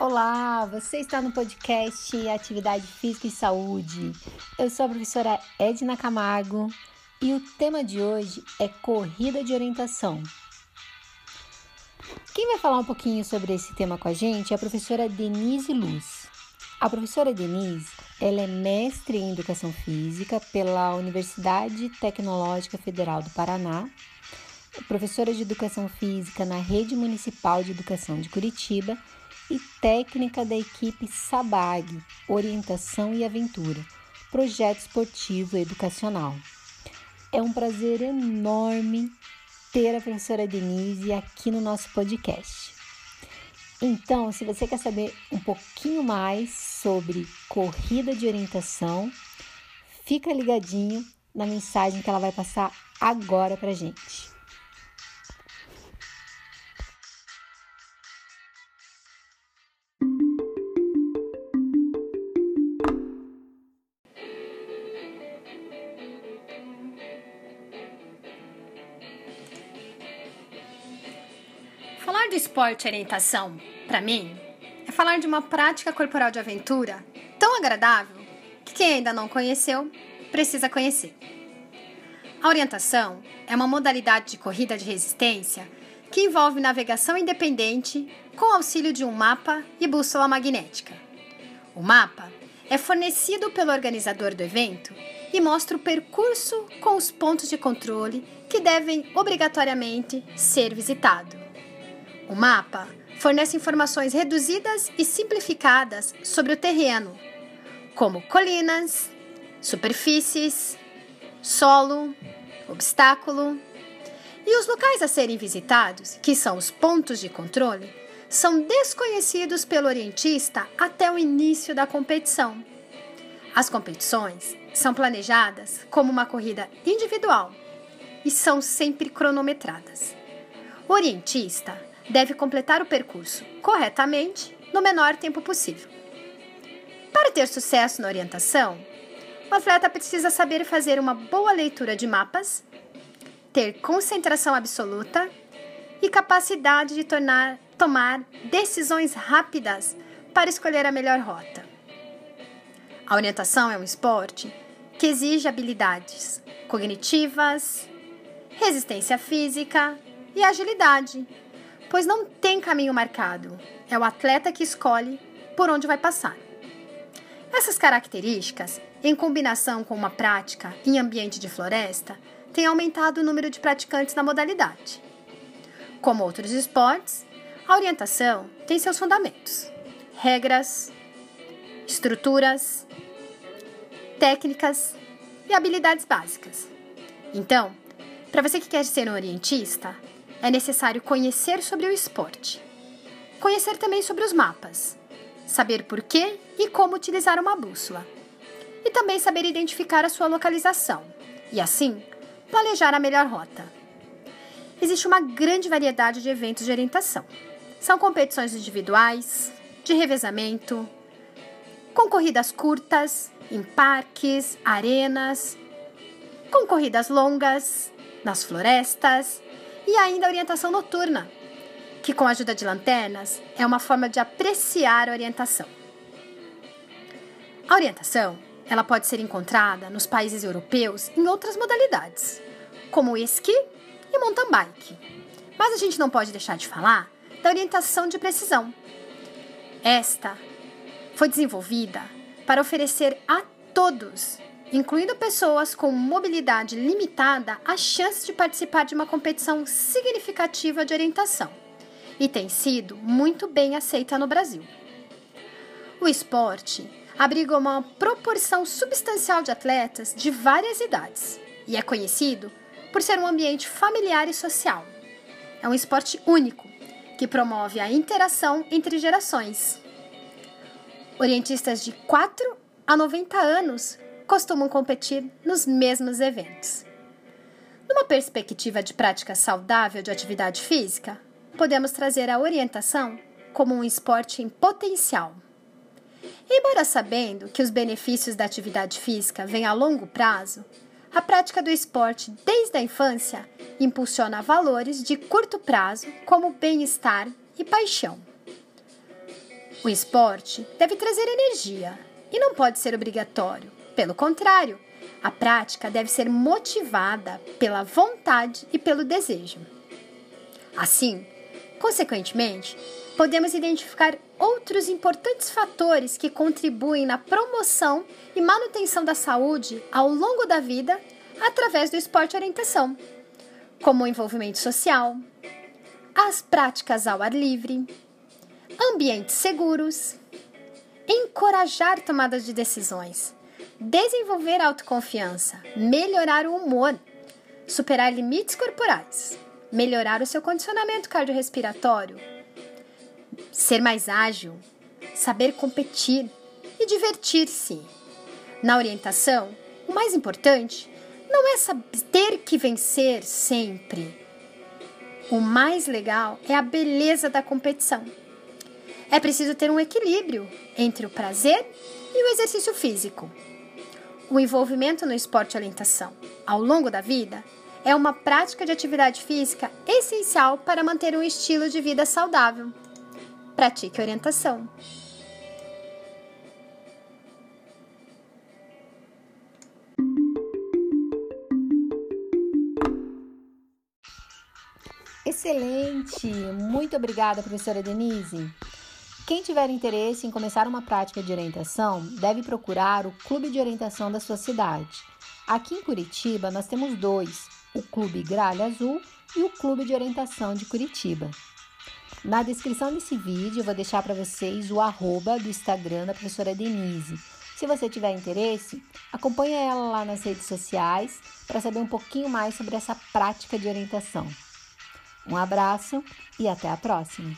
Olá, você está no podcast Atividade Física e Saúde. Eu sou a professora Edna Camargo e o tema de hoje é corrida de orientação. Quem vai falar um pouquinho sobre esse tema com a gente é a professora Denise Luz. A professora Denise, ela é mestre em Educação Física pela Universidade Tecnológica Federal do Paraná, professora de Educação Física na Rede Municipal de Educação de Curitiba e técnica da equipe SABAG, Orientação e Aventura, projeto esportivo educacional. É um prazer enorme ter a professora Denise aqui no nosso podcast. Então, se você quer saber um pouquinho mais sobre corrida de orientação, fica ligadinho na mensagem que ela vai passar agora para gente. Falar de esporte e orientação, para mim, é falar de uma prática corporal de aventura tão agradável que quem ainda não conheceu precisa conhecer. A orientação é uma modalidade de corrida de resistência que envolve navegação independente com auxílio de um mapa e bússola magnética. O mapa é fornecido pelo organizador do evento e mostra o percurso com os pontos de controle que devem obrigatoriamente ser visitados. O mapa fornece informações reduzidas e simplificadas sobre o terreno, como colinas, superfícies, solo, obstáculo. E os locais a serem visitados, que são os pontos de controle, são desconhecidos pelo orientista até o início da competição. As competições são planejadas como uma corrida individual e são sempre cronometradas. O orientista deve completar o percurso corretamente no menor tempo possível. Para ter sucesso na orientação, o atleta precisa saber fazer uma boa leitura de mapas, ter concentração absoluta e capacidade de tornar, tomar decisões rápidas para escolher a melhor rota. A orientação é um esporte que exige habilidades cognitivas, resistência física e agilidade pois não tem caminho marcado. É o atleta que escolhe por onde vai passar. Essas características, em combinação com uma prática em ambiente de floresta, têm aumentado o número de praticantes na modalidade. Como outros esportes, a orientação tem seus fundamentos, regras, estruturas, técnicas e habilidades básicas. Então, para você que quer ser um orientista, é necessário conhecer sobre o esporte. Conhecer também sobre os mapas. Saber por que e como utilizar uma bússola. E também saber identificar a sua localização. E assim, planejar a melhor rota. Existe uma grande variedade de eventos de orientação. São competições individuais, de revezamento, com corridas curtas, em parques, arenas, com corridas longas, nas florestas e ainda a orientação noturna, que com a ajuda de lanternas é uma forma de apreciar a orientação. A orientação, ela pode ser encontrada nos países europeus em outras modalidades, como esqui e mountain bike. Mas a gente não pode deixar de falar da orientação de precisão. Esta foi desenvolvida para oferecer a todos incluindo pessoas com mobilidade limitada, a chance de participar de uma competição significativa de orientação e tem sido muito bem aceita no Brasil. O esporte abriga uma proporção substancial de atletas de várias idades e é conhecido por ser um ambiente familiar e social. É um esporte único que promove a interação entre gerações. Orientistas de 4 a 90 anos costumam competir nos mesmos eventos. Numa perspectiva de prática saudável de atividade física, podemos trazer a orientação como um esporte em potencial. Embora sabendo que os benefícios da atividade física vêm a longo prazo, a prática do esporte desde a infância impulsiona valores de curto prazo como bem-estar e paixão. O esporte deve trazer energia e não pode ser obrigatório. Pelo contrário, a prática deve ser motivada pela vontade e pelo desejo. Assim, consequentemente, podemos identificar outros importantes fatores que contribuem na promoção e manutenção da saúde ao longo da vida através do esporte orientação, como o envolvimento social, as práticas ao ar livre, ambientes seguros, encorajar tomadas de decisões, desenvolver autoconfiança, melhorar o humor, superar limites corporais, melhorar o seu condicionamento cardiorrespiratório, ser mais ágil, saber competir e divertir-se. Na orientação, o mais importante não é ter que vencer sempre. O mais legal é a beleza da competição. É preciso ter um equilíbrio entre o prazer e o exercício físico. O envolvimento no esporte e orientação ao longo da vida é uma prática de atividade física essencial para manter um estilo de vida saudável. Pratique orientação. Excelente! Muito obrigada, professora Denise. Quem tiver interesse em começar uma prática de orientação deve procurar o clube de orientação da sua cidade. Aqui em Curitiba nós temos dois: o Clube Gralha Azul e o Clube de Orientação de Curitiba. Na descrição desse vídeo eu vou deixar para vocês o arroba do Instagram da professora Denise. Se você tiver interesse, acompanhe ela lá nas redes sociais para saber um pouquinho mais sobre essa prática de orientação. Um abraço e até a próxima!